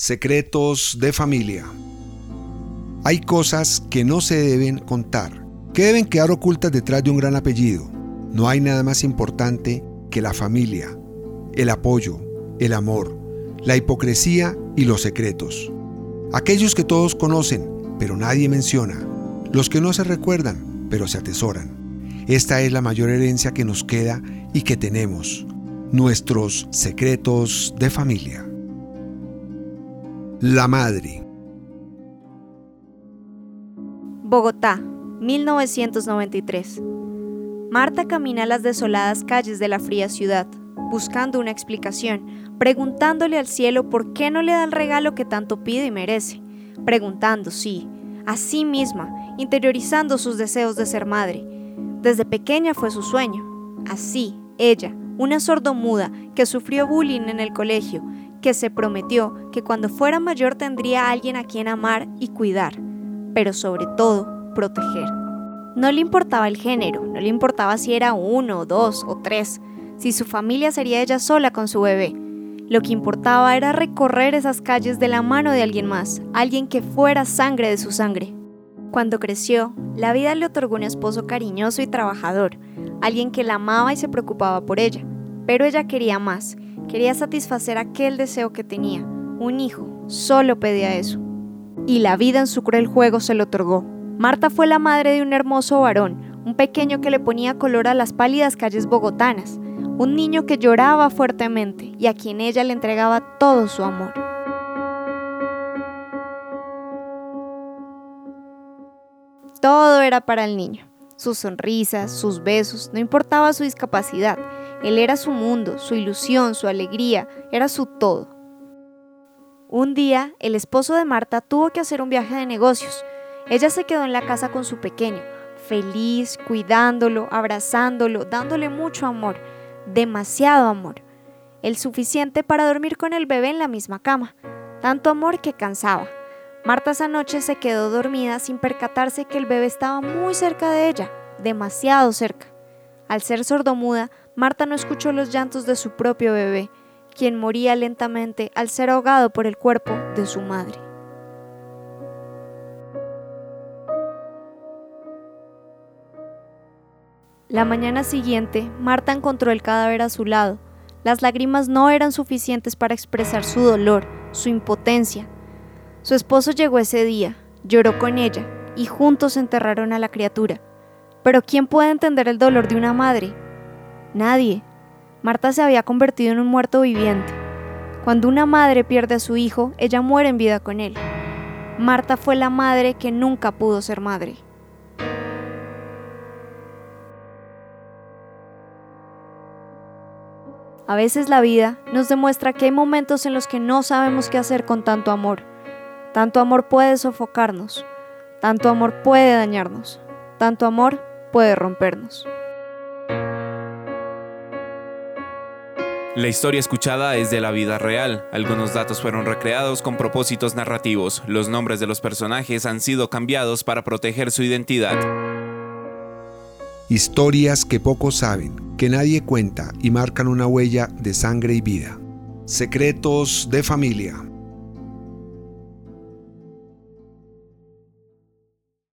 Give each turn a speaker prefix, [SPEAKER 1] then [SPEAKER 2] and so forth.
[SPEAKER 1] Secretos de familia. Hay cosas que no se deben contar, que deben quedar ocultas detrás de un gran apellido. No hay nada más importante que la familia, el apoyo, el amor, la hipocresía y los secretos. Aquellos que todos conocen, pero nadie menciona. Los que no se recuerdan, pero se atesoran. Esta es la mayor herencia que nos queda y que tenemos. Nuestros secretos de familia. La Madre.
[SPEAKER 2] Bogotá, 1993. Marta camina las desoladas calles de la fría ciudad, buscando una explicación, preguntándole al cielo por qué no le da el regalo que tanto pide y merece, preguntando, sí, a sí misma, interiorizando sus deseos de ser madre. Desde pequeña fue su sueño. Así, ella, una sordomuda que sufrió bullying en el colegio, que se prometió que cuando fuera mayor tendría alguien a quien amar y cuidar, pero sobre todo proteger. No le importaba el género, no le importaba si era uno, dos o tres, si su familia sería ella sola con su bebé. Lo que importaba era recorrer esas calles de la mano de alguien más, alguien que fuera sangre de su sangre. Cuando creció, la vida le otorgó un esposo cariñoso y trabajador, alguien que la amaba y se preocupaba por ella, pero ella quería más Quería satisfacer aquel deseo que tenía. Un hijo. Solo pedía eso. Y la vida en su cruel juego se lo otorgó. Marta fue la madre de un hermoso varón, un pequeño que le ponía color a las pálidas calles bogotanas, un niño que lloraba fuertemente y a quien ella le entregaba todo su amor. Todo era para el niño sus sonrisas, sus besos, no importaba su discapacidad. Él era su mundo, su ilusión, su alegría, era su todo. Un día, el esposo de Marta tuvo que hacer un viaje de negocios. Ella se quedó en la casa con su pequeño, feliz, cuidándolo, abrazándolo, dándole mucho amor, demasiado amor. El suficiente para dormir con el bebé en la misma cama. Tanto amor que cansaba. Marta esa noche se quedó dormida sin percatarse que el bebé estaba muy cerca de ella, demasiado cerca. Al ser sordomuda, Marta no escuchó los llantos de su propio bebé, quien moría lentamente al ser ahogado por el cuerpo de su madre. La mañana siguiente, Marta encontró el cadáver a su lado. Las lágrimas no eran suficientes para expresar su dolor, su impotencia, su esposo llegó ese día, lloró con ella y juntos enterraron a la criatura. Pero ¿quién puede entender el dolor de una madre? Nadie. Marta se había convertido en un muerto viviente. Cuando una madre pierde a su hijo, ella muere en vida con él. Marta fue la madre que nunca pudo ser madre. A veces la vida nos demuestra que hay momentos en los que no sabemos qué hacer con tanto amor tanto amor puede sofocarnos, tanto amor puede dañarnos, tanto amor puede rompernos.
[SPEAKER 3] La historia escuchada es de la vida real. Algunos datos fueron recreados con propósitos narrativos. Los nombres de los personajes han sido cambiados para proteger su identidad.
[SPEAKER 1] Historias que pocos saben, que nadie cuenta y marcan una huella de sangre y vida. Secretos de familia.